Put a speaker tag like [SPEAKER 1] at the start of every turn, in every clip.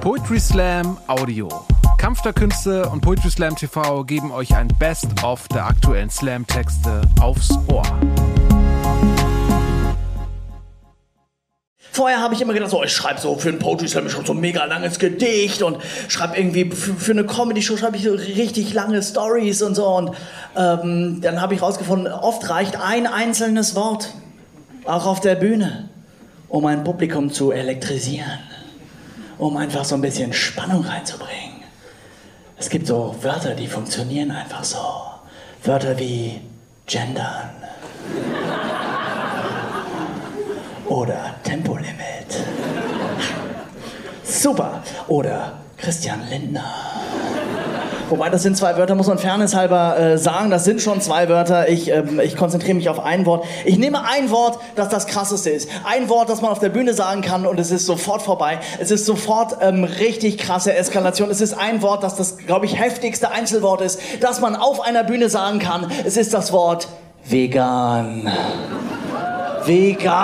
[SPEAKER 1] Poetry Slam Audio. Kampf der Künste und Poetry Slam TV geben euch ein Best-of der aktuellen Slam-Texte aufs Ohr.
[SPEAKER 2] Vorher habe ich immer gedacht, so, ich schreibe so für einen Poetry Slam schon so ein mega langes Gedicht und schreibe irgendwie für, für eine Comedy-Show schreibe ich so richtig lange Stories und so. Und ähm, dann habe ich rausgefunden, oft reicht ein einzelnes Wort, auch auf der Bühne, um ein Publikum zu elektrisieren, um einfach so ein bisschen Spannung reinzubringen. Es gibt so Wörter, die funktionieren einfach so. Wörter wie gendern oder Tempolimit. Super. Oder Christian Lindner. Wobei, das sind zwei Wörter, muss man fairnesshalber äh, sagen. Das sind schon zwei Wörter. Ich, ähm, ich konzentriere mich auf ein Wort. Ich nehme ein Wort, das das krasseste ist. Ein Wort, das man auf der Bühne sagen kann und es ist sofort vorbei. Es ist sofort ähm, richtig krasse Eskalation. Es ist ein Wort, das das, glaube ich, heftigste Einzelwort ist, das man auf einer Bühne sagen kann. Es ist das Wort vegan. Vegan.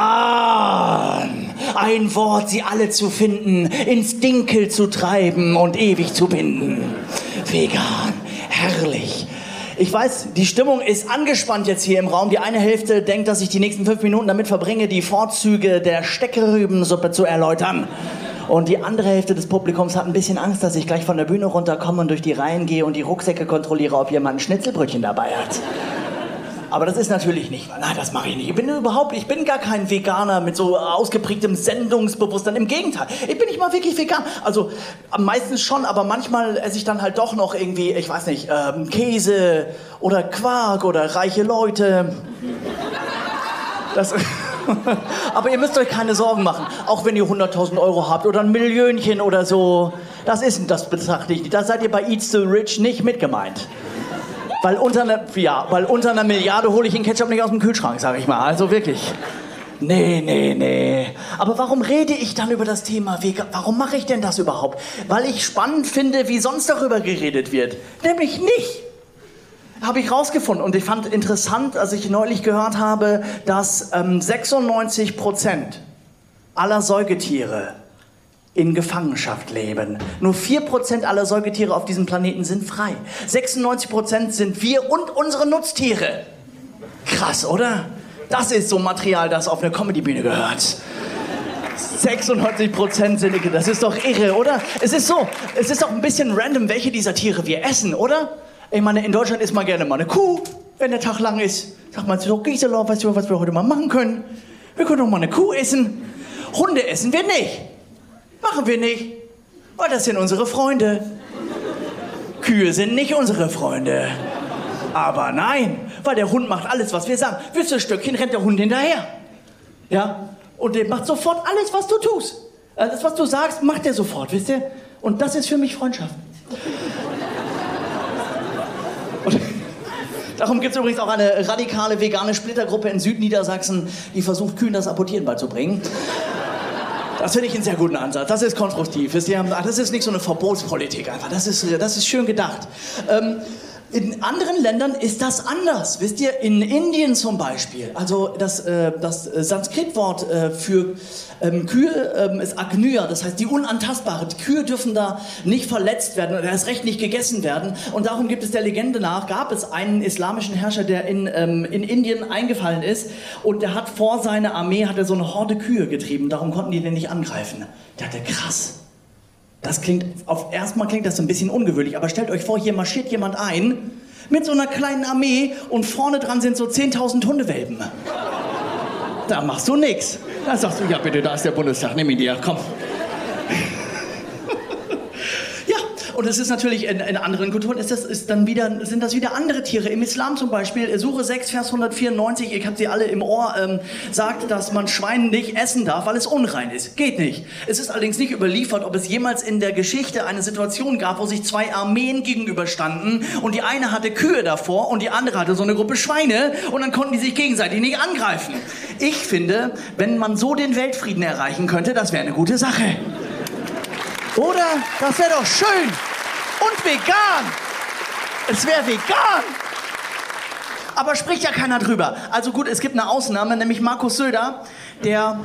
[SPEAKER 2] Ein Wort, sie alle zu finden, ins Dinkel zu treiben und ewig zu binden. Vegan. Herrlich. Ich weiß, die Stimmung ist angespannt jetzt hier im Raum. Die eine Hälfte denkt, dass ich die nächsten fünf Minuten damit verbringe, die Vorzüge der Steckerübensuppe zu erläutern. Und die andere Hälfte des Publikums hat ein bisschen Angst, dass ich gleich von der Bühne runterkomme und durch die Reihen gehe und die Rucksäcke kontrolliere, ob jemand ein Schnitzelbrötchen dabei hat. Aber das ist natürlich nicht. Nein, das mache ich nicht. Ich bin überhaupt, ich bin gar kein Veganer mit so ausgeprägtem Sendungsbewusstsein. Im Gegenteil, ich bin nicht mal wirklich vegan. Also meistens schon, aber manchmal esse ich dann halt doch noch irgendwie, ich weiß nicht, ähm, Käse oder Quark oder reiche Leute. Das, aber ihr müsst euch keine Sorgen machen. Auch wenn ihr 100.000 Euro habt oder ein Millionchen oder so. Das ist, das betrachte ich nicht. Da seid ihr bei Eat the Rich nicht mitgemeint. Weil unter, einer, ja, weil Milliarde hole ich den Ketchup nicht aus dem Kühlschrank, sag ich mal. Also wirklich. Nee, nee, nee. Aber warum rede ich dann über das Thema Vegan? Warum mache ich denn das überhaupt? Weil ich spannend finde, wie sonst darüber geredet wird. Nämlich nicht. Habe ich rausgefunden und ich fand interessant, als ich neulich gehört habe, dass ähm, 96 Prozent aller Säugetiere in Gefangenschaft leben. Nur 4% aller Säugetiere auf diesem Planeten sind frei. 96% sind wir und unsere Nutztiere. Krass, oder? Das ist so Material, das auf eine Comedybühne gehört. 96% sind, das ist doch irre, oder? Es ist so, es ist auch ein bisschen random, welche dieser Tiere wir essen, oder? Ich meine, in Deutschland isst man gerne mal eine Kuh, wenn der Tag lang ist. Sagt man so, Gisela, weißt du, was wir heute mal machen können? Wir können doch mal eine Kuh essen. Hunde essen wir nicht. Machen wir nicht, weil das sind unsere Freunde. Kühe sind nicht unsere Freunde. Aber nein, weil der Hund macht alles, was wir sagen. Willst du ein Stückchen, rennt der Hund hinterher. Ja? Und der macht sofort alles, was du tust. Alles, was du sagst, macht er sofort, wisst ihr? Und das ist für mich Freundschaft. Und darum gibt es übrigens auch eine radikale vegane Splittergruppe in Südniedersachsen, die versucht, Kühen das Apportieren beizubringen. Das finde ich einen sehr guten Ansatz. Das ist konstruktiv. Das ist nicht so eine Verbotspolitik einfach. Das ist, das ist schön gedacht. Ähm, in anderen Ländern ist das anders. Wisst ihr, in Indien zum Beispiel, also das, äh, das Sanskritwort äh, für ähm, Kühe ähm, ist Agnya, das heißt die Unantastbare. Die Kühe dürfen da nicht verletzt werden oder erst recht nicht gegessen werden. Und darum gibt es der Legende nach, gab es einen islamischen Herrscher, der in, ähm, in Indien eingefallen ist und der hat vor seiner Armee hat er so eine Horde Kühe getrieben. Darum konnten die den nicht angreifen. Der hatte krass. Das klingt, auf erstmal klingt das ein bisschen ungewöhnlich, aber stellt euch vor, hier marschiert jemand ein mit so einer kleinen Armee und vorne dran sind so 10.000 Hundewelpen. Da machst du nichts. Da sagst du, ja bitte, da ist der Bundestag, nimm ihn dir, komm. Und das ist natürlich in, in anderen Kulturen ist das ist dann wieder sind das wieder andere Tiere. Im Islam zum Beispiel Suche 6 Vers 194, ich habe sie alle im Ohr, ähm, sagt, dass man Schwein nicht essen darf, weil es unrein ist. Geht nicht. Es ist allerdings nicht überliefert, ob es jemals in der Geschichte eine Situation gab, wo sich zwei Armeen gegenüberstanden und die eine hatte Kühe davor und die andere hatte so eine Gruppe Schweine und dann konnten die sich gegenseitig nicht angreifen. Ich finde, wenn man so den Weltfrieden erreichen könnte, das wäre eine gute Sache. Oder? Das wäre doch schön. Und vegan. Es wäre vegan. Aber spricht ja keiner drüber. Also gut, es gibt eine Ausnahme, nämlich Markus Söder, der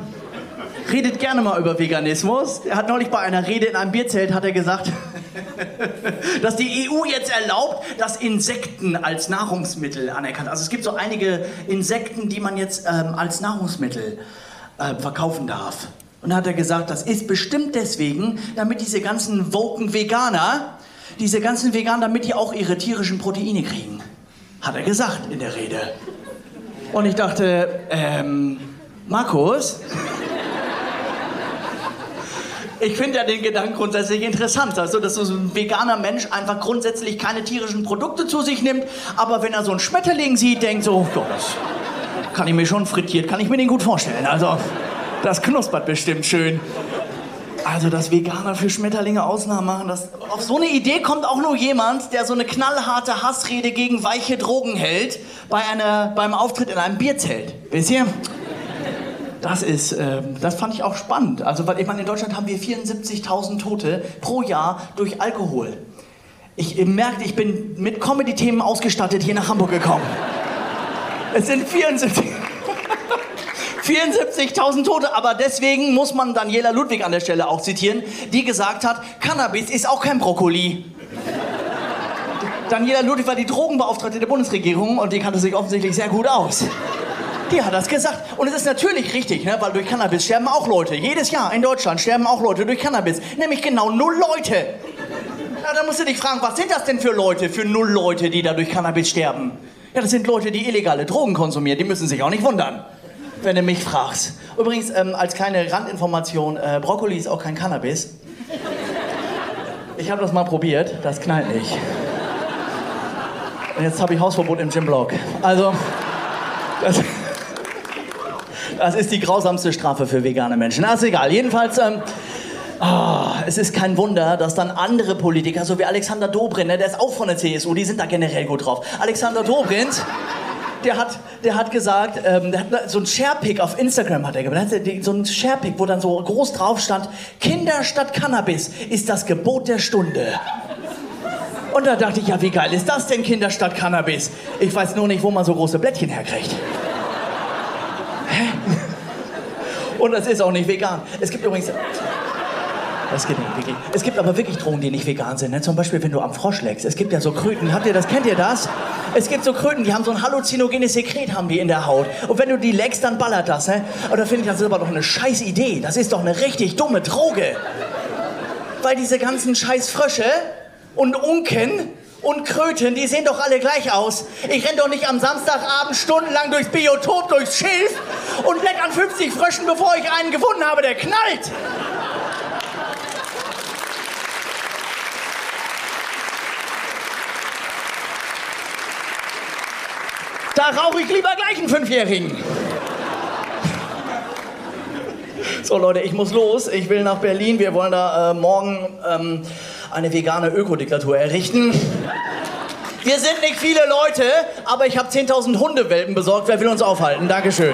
[SPEAKER 2] redet gerne mal über Veganismus. Er hat neulich bei einer Rede in einem Bierzelt hat er gesagt, dass die EU jetzt erlaubt, dass Insekten als Nahrungsmittel anerkannt. Also es gibt so einige Insekten, die man jetzt ähm, als Nahrungsmittel äh, verkaufen darf. Und da hat er gesagt, das ist bestimmt deswegen, damit diese ganzen woken Veganer, diese ganzen Veganer, damit die auch ihre tierischen Proteine kriegen. Hat er gesagt in der Rede. Und ich dachte, ähm, Markus, ich finde ja den Gedanken grundsätzlich interessant. Also, dass so ein veganer Mensch einfach grundsätzlich keine tierischen Produkte zu sich nimmt, aber wenn er so einen Schmetterling sieht, denkt so, oh, das kann ich mir schon frittiert, kann ich mir den gut vorstellen. Also, das knuspert bestimmt schön. Also, dass Veganer für Schmetterlinge Ausnahmen machen, das, auf so eine Idee kommt auch nur jemand, der so eine knallharte Hassrede gegen weiche Drogen hält bei einer, beim Auftritt in einem Bierzelt. Wisst ihr? Das ist, äh, das fand ich auch spannend. Also, weil ich meine, in Deutschland haben wir 74.000 Tote pro Jahr durch Alkohol. Ich merkte, ich bin mit Comedy-Themen ausgestattet hier nach Hamburg gekommen. Es sind 74. 74.000 Tote, aber deswegen muss man Daniela Ludwig an der Stelle auch zitieren, die gesagt hat, Cannabis ist auch kein Brokkoli. Daniela Ludwig war die Drogenbeauftragte der Bundesregierung und die kannte sich offensichtlich sehr gut aus. Die hat das gesagt. Und es ist natürlich richtig, ne? weil durch Cannabis sterben auch Leute. Jedes Jahr in Deutschland sterben auch Leute durch Cannabis. Nämlich genau null Leute. Ja, da musst du dich fragen, was sind das denn für Leute, für null Leute, die da durch Cannabis sterben? Ja, das sind Leute, die illegale Drogen konsumieren. Die müssen sich auch nicht wundern, wenn du mich fragst. Übrigens, ähm, als kleine Randinformation, äh, Brokkoli ist auch kein Cannabis. Ich habe das mal probiert, das knallt nicht. Und jetzt habe ich Hausverbot im Gymblock. Also, das... Das ist die grausamste Strafe für vegane Menschen. Na, ist egal. Jedenfalls, ähm, oh, es ist kein Wunder, dass dann andere Politiker, so wie Alexander Dobrindt, ne, der ist auch von der CSU, die sind da generell gut drauf. Alexander Dobrindt, der hat, der hat gesagt, ähm, der hat so ein Sharepick auf Instagram hat er gemacht, so ein Sharepick, wo dann so groß drauf stand, Kinder statt Cannabis ist das Gebot der Stunde. Und da dachte ich, ja, wie geil ist das denn, Kinder statt Cannabis? Ich weiß nur nicht, wo man so große Blättchen herkriegt. Und das ist auch nicht vegan. Es gibt übrigens. Das geht nicht, wirklich. Es gibt aber wirklich Drogen, die nicht vegan sind. Ne? Zum Beispiel, wenn du am Frosch leckst. Es gibt ja so Kröten. Habt ihr das? Kennt ihr das? Es gibt so Kröten, die haben so ein halluzinogenes Sekret haben die in der Haut. Und wenn du die leckst, dann ballert das. Ne? Und da finde ich, das ist aber doch eine scheiß Idee. Das ist doch eine richtig dumme Droge. Weil diese ganzen scheiß Frösche und Unken und Kröten, die sehen doch alle gleich aus. Ich renn doch nicht am Samstagabend stundenlang durchs Biotop, durchs Schilf und leck an 50 Fröschen, bevor ich einen gefunden habe, der knallt. Da rauche ich lieber gleich einen Fünfjährigen. So Leute, ich muss los. Ich will nach Berlin. Wir wollen da äh, morgen ähm, eine vegane Ökodiktatur errichten. Wir sind nicht viele Leute, aber ich habe 10.000 Hundewelpen besorgt. Wer will uns aufhalten? Dankeschön.